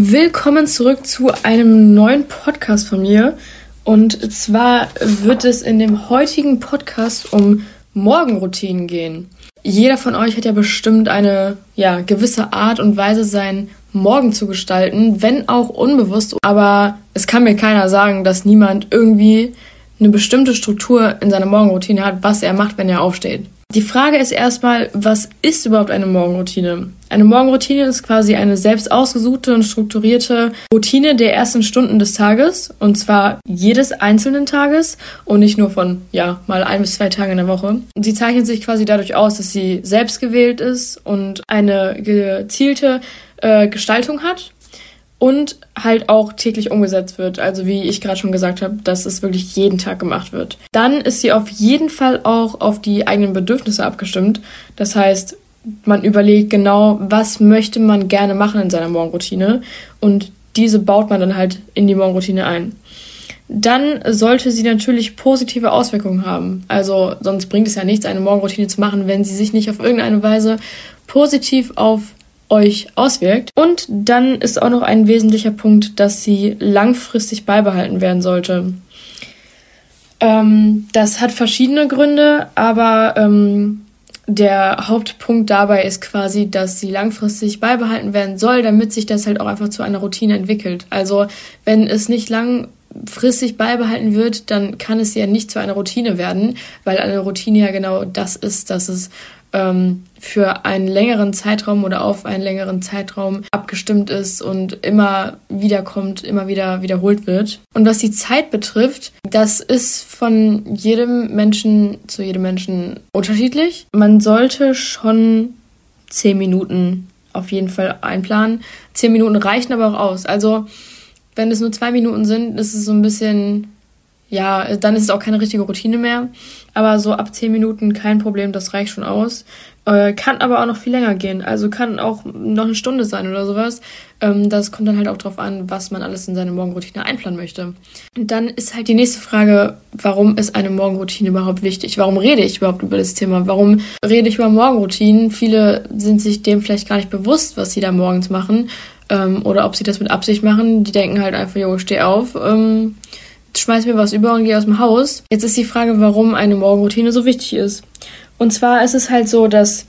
Willkommen zurück zu einem neuen Podcast von mir. Und zwar wird es in dem heutigen Podcast um Morgenroutinen gehen. Jeder von euch hat ja bestimmt eine ja, gewisse Art und Weise, seinen Morgen zu gestalten, wenn auch unbewusst. Aber es kann mir keiner sagen, dass niemand irgendwie eine bestimmte Struktur in seiner Morgenroutine hat, was er macht, wenn er aufsteht. Die Frage ist erstmal, was ist überhaupt eine Morgenroutine? Eine Morgenroutine ist quasi eine selbst ausgesuchte und strukturierte Routine der ersten Stunden des Tages und zwar jedes einzelnen Tages und nicht nur von, ja, mal ein bis zwei Tagen in der Woche. Sie zeichnet sich quasi dadurch aus, dass sie selbst gewählt ist und eine gezielte äh, Gestaltung hat und halt auch täglich umgesetzt wird. Also wie ich gerade schon gesagt habe, dass es wirklich jeden Tag gemacht wird. Dann ist sie auf jeden Fall auch auf die eigenen Bedürfnisse abgestimmt. Das heißt, man überlegt genau, was möchte man gerne machen in seiner Morgenroutine und diese baut man dann halt in die Morgenroutine ein. Dann sollte sie natürlich positive Auswirkungen haben. Also sonst bringt es ja nichts, eine Morgenroutine zu machen, wenn sie sich nicht auf irgendeine Weise positiv auf euch auswirkt. Und dann ist auch noch ein wesentlicher Punkt, dass sie langfristig beibehalten werden sollte. Ähm, das hat verschiedene Gründe, aber ähm, der Hauptpunkt dabei ist quasi, dass sie langfristig beibehalten werden soll, damit sich das halt auch einfach zu einer Routine entwickelt. Also wenn es nicht langfristig beibehalten wird, dann kann es ja nicht zu einer Routine werden, weil eine Routine ja genau das ist, dass es ähm, für einen längeren Zeitraum oder auf einen längeren Zeitraum abgestimmt ist und immer wieder kommt, immer wieder wiederholt wird. Und was die Zeit betrifft, das ist von jedem Menschen zu jedem Menschen unterschiedlich. Man sollte schon zehn Minuten auf jeden Fall einplanen. Zehn Minuten reichen aber auch aus. Also wenn es nur zwei Minuten sind, ist es so ein bisschen ja, dann ist es auch keine richtige Routine mehr. Aber so ab 10 Minuten kein Problem, das reicht schon aus. Äh, kann aber auch noch viel länger gehen. Also kann auch noch eine Stunde sein oder sowas. Ähm, das kommt dann halt auch drauf an, was man alles in seine Morgenroutine einplanen möchte. Und dann ist halt die nächste Frage, warum ist eine Morgenroutine überhaupt wichtig? Warum rede ich überhaupt über das Thema? Warum rede ich über Morgenroutinen? Viele sind sich dem vielleicht gar nicht bewusst, was sie da morgens machen. Ähm, oder ob sie das mit Absicht machen. Die denken halt einfach, jo, steh auf. Ähm, schmeiß mir was über und gehe aus dem Haus. Jetzt ist die Frage, warum eine Morgenroutine so wichtig ist. Und zwar ist es halt so, dass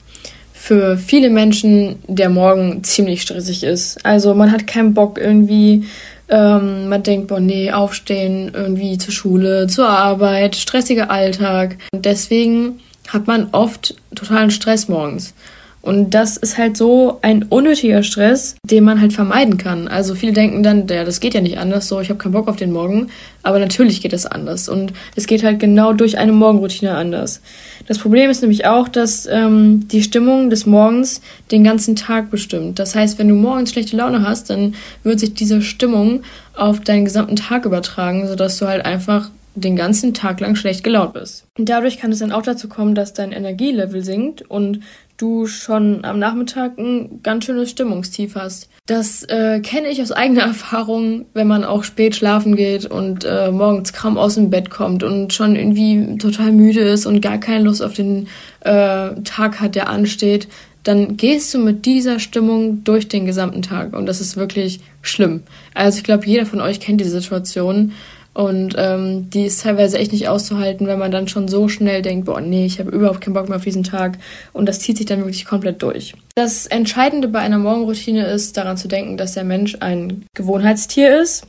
für viele Menschen der Morgen ziemlich stressig ist. Also man hat keinen Bock irgendwie, ähm, man denkt, boah, nee, aufstehen, irgendwie zur Schule, zur Arbeit, stressiger Alltag. Und deswegen hat man oft totalen Stress morgens. Und das ist halt so ein unnötiger Stress, den man halt vermeiden kann. Also viele denken dann, ja, das geht ja nicht anders, so ich habe keinen Bock auf den Morgen. Aber natürlich geht es anders. Und es geht halt genau durch eine Morgenroutine anders. Das Problem ist nämlich auch, dass ähm, die Stimmung des Morgens den ganzen Tag bestimmt. Das heißt, wenn du morgens schlechte Laune hast, dann wird sich diese Stimmung auf deinen gesamten Tag übertragen, sodass du halt einfach den ganzen Tag lang schlecht gelaunt bist. Dadurch kann es dann auch dazu kommen, dass dein Energielevel sinkt und du schon am Nachmittag ein ganz schönes Stimmungstief hast. Das äh, kenne ich aus eigener Erfahrung, wenn man auch spät schlafen geht und äh, morgens kaum aus dem Bett kommt und schon irgendwie total müde ist und gar keine Lust auf den äh, Tag hat, der ansteht. Dann gehst du mit dieser Stimmung durch den gesamten Tag und das ist wirklich schlimm. Also ich glaube, jeder von euch kennt die Situation und ähm, die ist teilweise echt nicht auszuhalten, wenn man dann schon so schnell denkt, boah, nee, ich habe überhaupt keinen Bock mehr auf diesen Tag. Und das zieht sich dann wirklich komplett durch. Das Entscheidende bei einer Morgenroutine ist, daran zu denken, dass der Mensch ein Gewohnheitstier ist.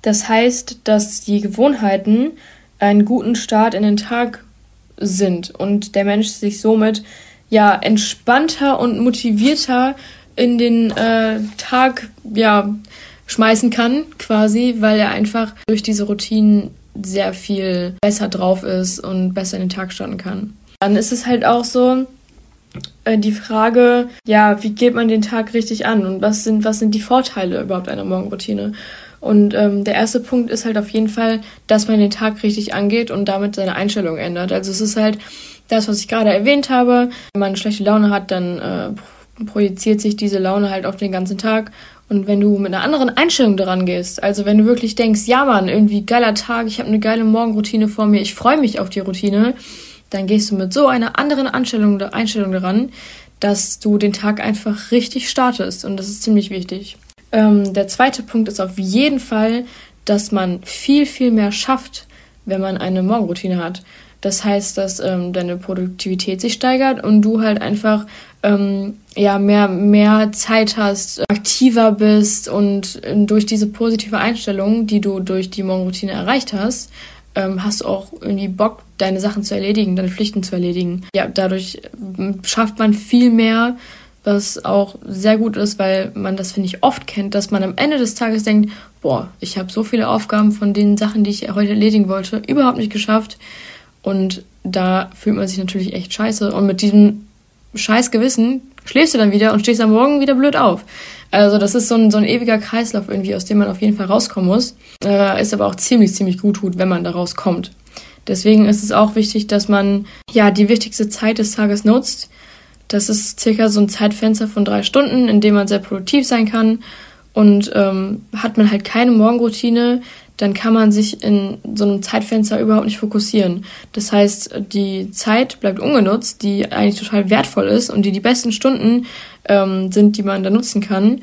Das heißt, dass die Gewohnheiten einen guten Start in den Tag sind und der Mensch sich somit ja entspannter und motivierter in den äh, Tag ja schmeißen kann, quasi, weil er einfach durch diese Routinen sehr viel besser drauf ist und besser in den Tag starten kann. Dann ist es halt auch so, äh, die Frage, ja, wie geht man den Tag richtig an und was sind, was sind die Vorteile überhaupt einer Morgenroutine? Und ähm, der erste Punkt ist halt auf jeden Fall, dass man den Tag richtig angeht und damit seine Einstellung ändert. Also es ist halt das, was ich gerade erwähnt habe. Wenn man eine schlechte Laune hat, dann äh, projiziert sich diese Laune halt auf den ganzen Tag und wenn du mit einer anderen Einstellung daran gehst, also wenn du wirklich denkst, ja Mann, irgendwie geiler Tag, ich habe eine geile Morgenroutine vor mir, ich freue mich auf die Routine, dann gehst du mit so einer anderen Einstellung, Einstellung daran, dass du den Tag einfach richtig startest. Und das ist ziemlich wichtig. Ähm, der zweite Punkt ist auf jeden Fall, dass man viel, viel mehr schafft, wenn man eine Morgenroutine hat. Das heißt, dass ähm, deine Produktivität sich steigert und du halt einfach ähm, ja mehr, mehr Zeit hast, aktiver bist und äh, durch diese positive Einstellung, die du durch die Morgenroutine erreicht hast, ähm, hast du auch irgendwie Bock, deine Sachen zu erledigen, deine Pflichten zu erledigen. Ja, dadurch ähm, schafft man viel mehr, was auch sehr gut ist, weil man das, finde ich, oft kennt, dass man am Ende des Tages denkt, boah, ich habe so viele Aufgaben von den Sachen, die ich heute erledigen wollte, überhaupt nicht geschafft. Und da fühlt man sich natürlich echt scheiße. Und mit diesem scheiß Gewissen schläfst du dann wieder und stehst am Morgen wieder blöd auf. Also das ist so ein, so ein ewiger Kreislauf irgendwie, aus dem man auf jeden Fall rauskommen muss. Äh, ist aber auch ziemlich, ziemlich gut tut, wenn man da rauskommt. Deswegen ist es auch wichtig, dass man ja die wichtigste Zeit des Tages nutzt. Das ist circa so ein Zeitfenster von drei Stunden, in dem man sehr produktiv sein kann. Und ähm, hat man halt keine Morgenroutine, dann kann man sich in so einem Zeitfenster überhaupt nicht fokussieren. Das heißt, die Zeit bleibt ungenutzt, die eigentlich total wertvoll ist und die die besten Stunden ähm, sind, die man da nutzen kann.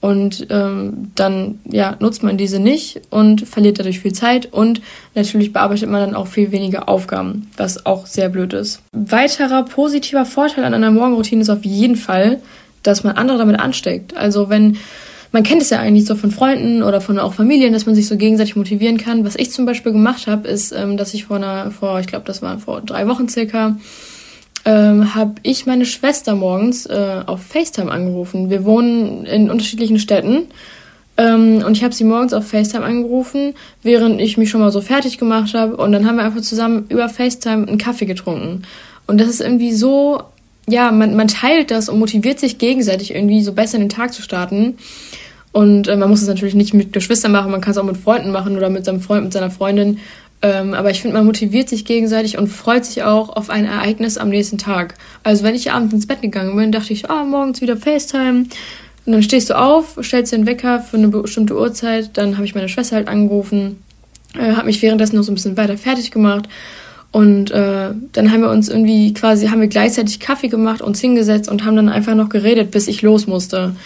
Und ähm, dann ja, nutzt man diese nicht und verliert dadurch viel Zeit und natürlich bearbeitet man dann auch viel weniger Aufgaben, was auch sehr blöd ist. Weiterer positiver Vorteil an einer Morgenroutine ist auf jeden Fall, dass man andere damit ansteckt. Also wenn man kennt es ja eigentlich so von Freunden oder von auch Familien, dass man sich so gegenseitig motivieren kann. Was ich zum Beispiel gemacht habe, ist, ähm, dass ich vor einer, vor, ich glaube, das war vor drei Wochen circa, ähm, habe ich meine Schwester morgens äh, auf FaceTime angerufen. Wir wohnen in unterschiedlichen Städten. Ähm, und ich habe sie morgens auf FaceTime angerufen, während ich mich schon mal so fertig gemacht habe. Und dann haben wir einfach zusammen über FaceTime einen Kaffee getrunken. Und das ist irgendwie so, ja, man, man teilt das und motiviert sich gegenseitig irgendwie so besser in den Tag zu starten. Und äh, man muss es natürlich nicht mit Geschwistern machen, man kann es auch mit Freunden machen oder mit seinem Freund, mit seiner Freundin. Ähm, aber ich finde, man motiviert sich gegenseitig und freut sich auch auf ein Ereignis am nächsten Tag. Also wenn ich abends ins Bett gegangen bin, dachte ich, ah, morgens wieder FaceTime. Und dann stehst du auf, stellst dir einen Wecker für eine bestimmte Uhrzeit. Dann habe ich meine Schwester halt angerufen, äh, habe mich währenddessen noch so ein bisschen weiter fertig gemacht. Und äh, dann haben wir uns irgendwie quasi, haben wir gleichzeitig Kaffee gemacht, uns hingesetzt und haben dann einfach noch geredet, bis ich los musste.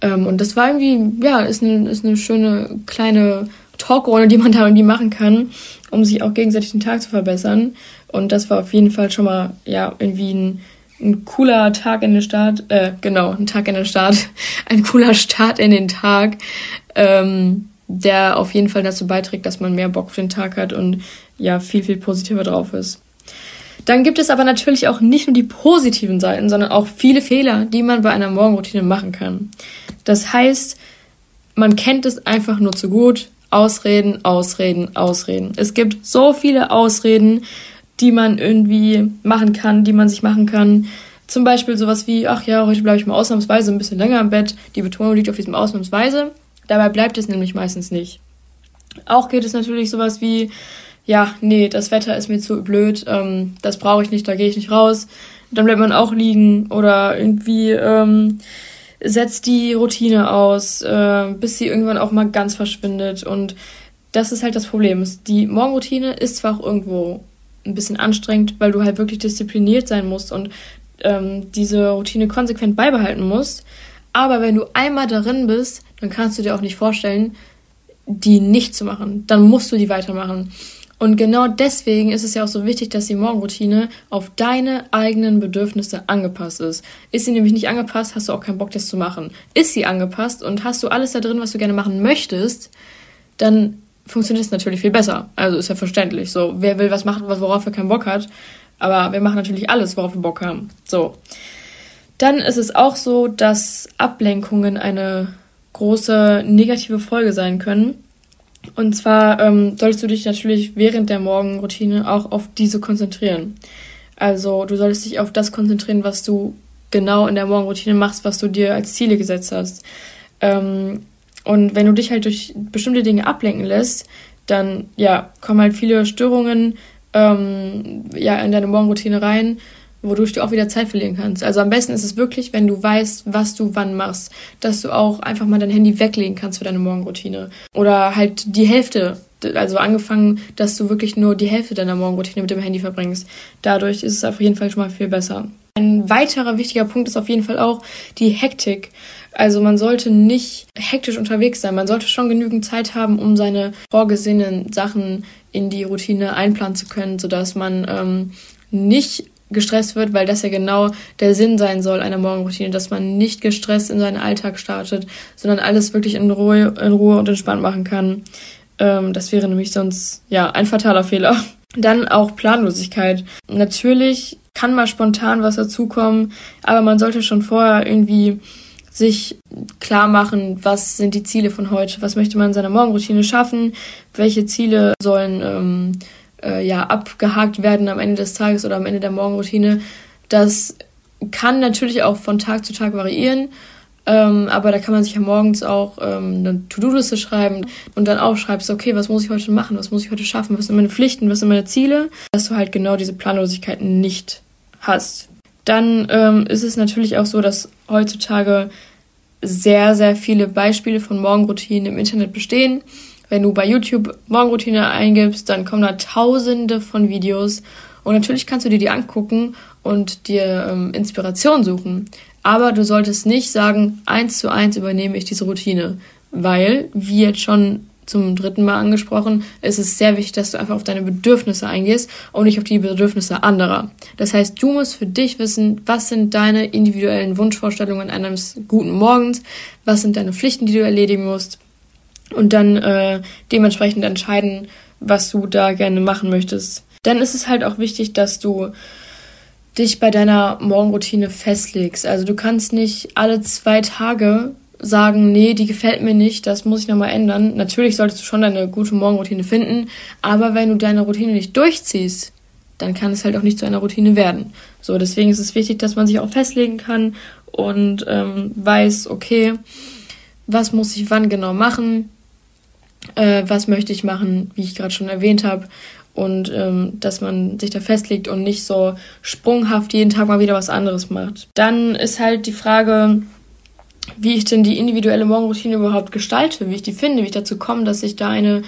Ähm, und das war irgendwie, ja, ist eine, ist eine schöne kleine Talkrunde, die man da irgendwie machen kann, um sich auch gegenseitig den Tag zu verbessern. Und das war auf jeden Fall schon mal, ja, irgendwie ein, ein cooler Tag in den Start, äh, genau, ein Tag in den Start, ein cooler Start in den Tag, ähm, der auf jeden Fall dazu beiträgt, dass man mehr Bock auf den Tag hat und ja, viel, viel positiver drauf ist. Dann gibt es aber natürlich auch nicht nur die positiven Seiten, sondern auch viele Fehler, die man bei einer Morgenroutine machen kann. Das heißt, man kennt es einfach nur zu gut. Ausreden, Ausreden, Ausreden. Es gibt so viele Ausreden, die man irgendwie machen kann, die man sich machen kann. Zum Beispiel sowas wie, ach ja, heute bleibe ich mal ausnahmsweise ein bisschen länger im Bett. Die Betonung liegt auf diesem ausnahmsweise. Dabei bleibt es nämlich meistens nicht. Auch geht es natürlich sowas wie, ja, nee, das Wetter ist mir zu blöd, ähm, das brauche ich nicht, da gehe ich nicht raus. Dann bleibt man auch liegen oder irgendwie ähm, setzt die Routine aus, äh, bis sie irgendwann auch mal ganz verschwindet. Und das ist halt das Problem. Die Morgenroutine ist zwar auch irgendwo ein bisschen anstrengend, weil du halt wirklich diszipliniert sein musst und ähm, diese Routine konsequent beibehalten musst. Aber wenn du einmal darin bist, dann kannst du dir auch nicht vorstellen, die nicht zu machen. Dann musst du die weitermachen. Und genau deswegen ist es ja auch so wichtig, dass die Morgenroutine auf deine eigenen Bedürfnisse angepasst ist. Ist sie nämlich nicht angepasst, hast du auch keinen Bock, das zu machen. Ist sie angepasst und hast du alles da drin, was du gerne machen möchtest, dann funktioniert es natürlich viel besser. Also ist ja verständlich. So, wer will was machen, worauf er keinen Bock hat. Aber wir machen natürlich alles, worauf wir Bock haben. So. Dann ist es auch so, dass Ablenkungen eine große negative Folge sein können. Und zwar ähm, solltest du dich natürlich während der Morgenroutine auch auf diese konzentrieren. Also du solltest dich auf das konzentrieren, was du genau in der Morgenroutine machst, was du dir als Ziele gesetzt hast. Ähm, und wenn du dich halt durch bestimmte Dinge ablenken lässt, dann ja kommen halt viele Störungen ähm, ja in deine Morgenroutine rein wodurch du auch wieder Zeit verlieren kannst. Also am besten ist es wirklich, wenn du weißt, was du wann machst, dass du auch einfach mal dein Handy weglegen kannst für deine Morgenroutine. Oder halt die Hälfte, also angefangen, dass du wirklich nur die Hälfte deiner Morgenroutine mit dem Handy verbringst. Dadurch ist es auf jeden Fall schon mal viel besser. Ein weiterer wichtiger Punkt ist auf jeden Fall auch die Hektik. Also man sollte nicht hektisch unterwegs sein. Man sollte schon genügend Zeit haben, um seine vorgesehenen Sachen in die Routine einplanen zu können, sodass man ähm, nicht gestresst wird, weil das ja genau der Sinn sein soll einer Morgenroutine, dass man nicht gestresst in seinen Alltag startet, sondern alles wirklich in Ruhe, in Ruhe und entspannt machen kann. Ähm, das wäre nämlich sonst ja ein fataler Fehler. Dann auch Planlosigkeit. Natürlich kann mal spontan was dazukommen, aber man sollte schon vorher irgendwie sich klar machen, was sind die Ziele von heute, was möchte man in seiner Morgenroutine schaffen, welche Ziele sollen ähm, äh, ja abgehakt werden am Ende des Tages oder am Ende der Morgenroutine. Das kann natürlich auch von Tag zu Tag variieren, ähm, aber da kann man sich ja morgens auch ähm, eine To-Do-Liste schreiben und dann aufschreibst, okay, was muss ich heute machen, was muss ich heute schaffen, was sind meine Pflichten, was sind meine Ziele, dass du halt genau diese Planlosigkeit nicht hast. Dann ähm, ist es natürlich auch so, dass heutzutage sehr, sehr viele Beispiele von Morgenroutinen im Internet bestehen. Wenn du bei YouTube Morgenroutine eingibst, dann kommen da tausende von Videos und natürlich kannst du dir die angucken und dir ähm, Inspiration suchen. Aber du solltest nicht sagen, eins zu eins übernehme ich diese Routine, weil, wie jetzt schon zum dritten Mal angesprochen, ist es sehr wichtig, dass du einfach auf deine Bedürfnisse eingehst und nicht auf die Bedürfnisse anderer. Das heißt, du musst für dich wissen, was sind deine individuellen Wunschvorstellungen eines guten Morgens, was sind deine Pflichten, die du erledigen musst und dann äh, dementsprechend entscheiden, was du da gerne machen möchtest. Dann ist es halt auch wichtig, dass du dich bei deiner Morgenroutine festlegst. Also du kannst nicht alle zwei Tage sagen, nee, die gefällt mir nicht, das muss ich nochmal ändern. Natürlich solltest du schon deine gute Morgenroutine finden, aber wenn du deine Routine nicht durchziehst, dann kann es halt auch nicht zu einer Routine werden. So, deswegen ist es wichtig, dass man sich auch festlegen kann und ähm, weiß, okay, was muss ich wann genau machen, äh, was möchte ich machen, wie ich gerade schon erwähnt habe. Und ähm, dass man sich da festlegt und nicht so sprunghaft jeden Tag mal wieder was anderes macht. Dann ist halt die Frage, wie ich denn die individuelle Morgenroutine überhaupt gestalte, wie ich die finde, wie ich dazu komme, dass ich da eine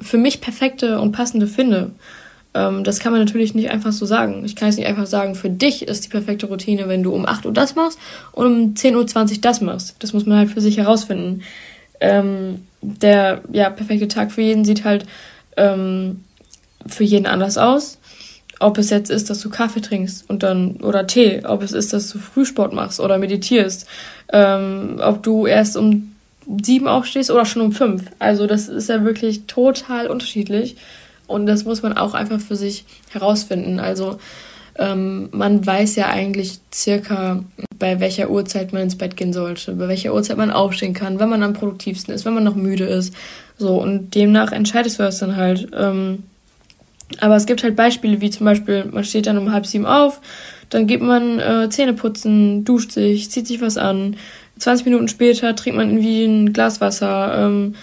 für mich perfekte und passende finde. Ähm, das kann man natürlich nicht einfach so sagen. Ich kann jetzt nicht einfach sagen, für dich ist die perfekte Routine, wenn du um 8 Uhr das machst und um 10.20 Uhr das machst. Das muss man halt für sich herausfinden. Ähm, der ja, perfekte Tag für jeden sieht halt ähm, für jeden anders aus. Ob es jetzt ist, dass du Kaffee trinkst und dann oder Tee, ob es ist, dass du Frühsport machst oder meditierst, ähm, ob du erst um sieben aufstehst oder schon um fünf. Also das ist ja wirklich total unterschiedlich und das muss man auch einfach für sich herausfinden. Also ähm, man weiß ja eigentlich circa, bei welcher Uhrzeit man ins Bett gehen sollte, bei welcher Uhrzeit man aufstehen kann, wenn man am produktivsten ist, wenn man noch müde ist. So, und demnach entscheidest du das dann halt. Ähm, aber es gibt halt Beispiele, wie zum Beispiel, man steht dann um halb sieben auf, dann geht man äh, Zähne putzen, duscht sich, zieht sich was an. 20 Minuten später trinkt man irgendwie ein Glas Wasser, ähm,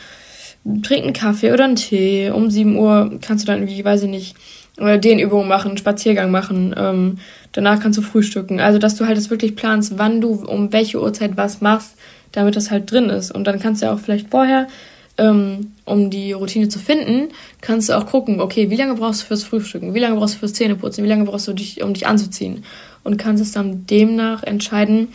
trinkt einen Kaffee oder einen Tee. Um 7 Uhr kannst du dann irgendwie, weiß ich nicht, oder Dehnübungen machen, Spaziergang machen. Ähm, danach kannst du frühstücken. Also, dass du halt das wirklich planst, wann du um welche Uhrzeit was machst, damit das halt drin ist. Und dann kannst du ja auch vielleicht vorher ähm, um die Routine zu finden, kannst du auch gucken, okay, wie lange brauchst du fürs Frühstücken, wie lange brauchst du fürs Zähneputzen, wie lange brauchst du dich, um dich anzuziehen. Und kannst es dann demnach entscheiden,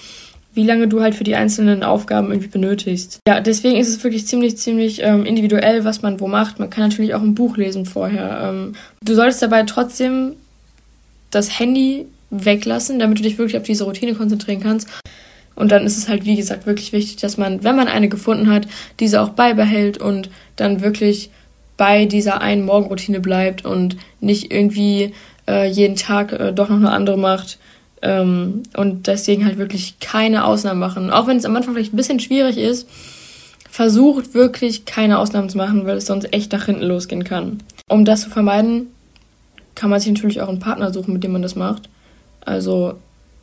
wie lange du halt für die einzelnen Aufgaben irgendwie benötigst. Ja, deswegen ist es wirklich ziemlich, ziemlich ähm, individuell, was man wo macht. Man kann natürlich auch ein Buch lesen vorher. Ähm, du solltest dabei trotzdem das Handy weglassen, damit du dich wirklich auf diese Routine konzentrieren kannst. Und dann ist es halt, wie gesagt, wirklich wichtig, dass man, wenn man eine gefunden hat, diese auch beibehält und dann wirklich bei dieser einen Morgenroutine bleibt und nicht irgendwie äh, jeden Tag äh, doch noch eine andere macht. Ähm, und deswegen halt wirklich keine Ausnahmen machen. Auch wenn es am Anfang vielleicht ein bisschen schwierig ist, versucht wirklich keine Ausnahmen zu machen, weil es sonst echt nach hinten losgehen kann. Um das zu vermeiden, kann man sich natürlich auch einen Partner suchen, mit dem man das macht. Also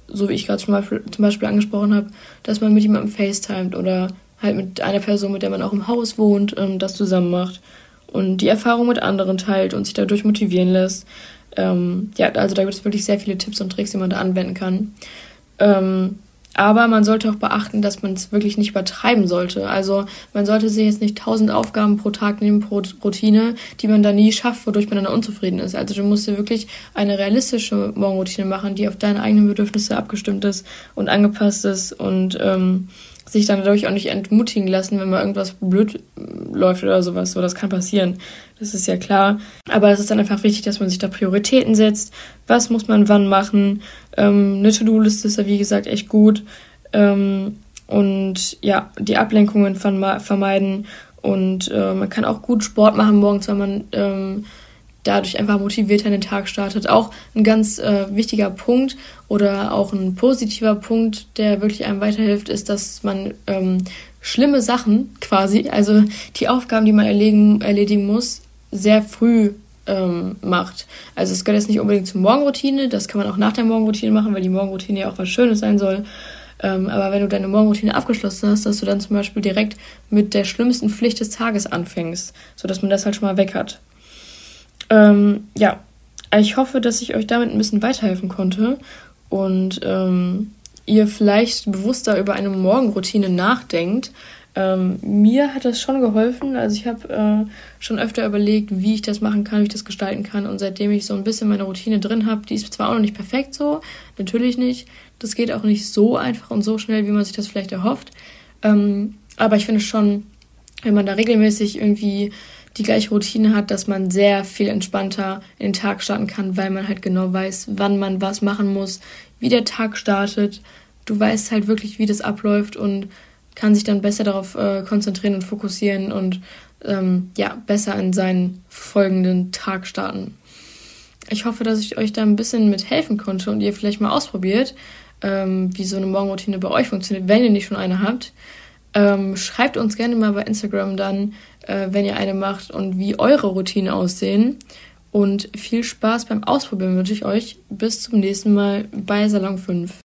so wie ich gerade zum Beispiel, zum Beispiel angesprochen habe, dass man mit jemandem FaceTimet oder halt mit einer Person, mit der man auch im Haus wohnt, ähm, das zusammen macht und die Erfahrung mit anderen teilt und sich dadurch motivieren lässt. Ähm, ja, also da gibt es wirklich sehr viele Tipps und Tricks, die man da anwenden kann. Ähm, Aber man sollte auch beachten, dass man es wirklich nicht übertreiben sollte. Also man sollte sich jetzt nicht tausend Aufgaben pro Tag nehmen, pro Routine, die man da nie schafft, wodurch man dann unzufrieden ist. Also du musst dir wirklich eine realistische Morgenroutine machen, die auf deine eigenen Bedürfnisse abgestimmt ist und angepasst ist und ähm, sich dann dadurch auch nicht entmutigen lassen, wenn mal irgendwas blöd läuft oder sowas. So, das kann passieren. Das ist ja klar. Aber es ist dann einfach wichtig, dass man sich da Prioritäten setzt. Was muss man wann machen? Ähm, eine To-Do-Liste ist ja, wie gesagt, echt gut. Ähm, und ja, die Ablenkungen vermeiden. Und äh, man kann auch gut Sport machen morgens, weil man ähm, dadurch einfach motivierter in den Tag startet. Auch ein ganz äh, wichtiger Punkt oder auch ein positiver Punkt, der wirklich einem weiterhilft, ist, dass man ähm, schlimme Sachen quasi, also die Aufgaben, die man erledigen, erledigen muss, sehr früh ähm, macht. Also es gehört jetzt nicht unbedingt zur Morgenroutine, das kann man auch nach der Morgenroutine machen, weil die Morgenroutine ja auch was Schönes sein soll. Ähm, aber wenn du deine Morgenroutine abgeschlossen hast, dass du dann zum Beispiel direkt mit der schlimmsten Pflicht des Tages anfängst, sodass man das halt schon mal weg hat. Ähm, ja, ich hoffe, dass ich euch damit ein bisschen weiterhelfen konnte und ähm, ihr vielleicht bewusster über eine Morgenroutine nachdenkt. Ähm, mir hat das schon geholfen. Also ich habe äh, schon öfter überlegt, wie ich das machen kann, wie ich das gestalten kann. Und seitdem ich so ein bisschen meine Routine drin habe, die ist zwar auch noch nicht perfekt so, natürlich nicht. Das geht auch nicht so einfach und so schnell, wie man sich das vielleicht erhofft. Ähm, aber ich finde schon, wenn man da regelmäßig irgendwie die gleiche Routine hat, dass man sehr viel entspannter in den Tag starten kann, weil man halt genau weiß, wann man was machen muss, wie der Tag startet. Du weißt halt wirklich, wie das abläuft und kann sich dann besser darauf äh, konzentrieren und fokussieren und ähm, ja, besser in seinen folgenden Tag starten. Ich hoffe, dass ich euch da ein bisschen mit helfen konnte und ihr vielleicht mal ausprobiert, ähm, wie so eine Morgenroutine bei euch funktioniert, wenn ihr nicht schon eine habt. Ähm, schreibt uns gerne mal bei Instagram dann, äh, wenn ihr eine macht und wie eure Routinen aussehen. Und viel Spaß beim Ausprobieren wünsche ich euch. Bis zum nächsten Mal bei Salon 5.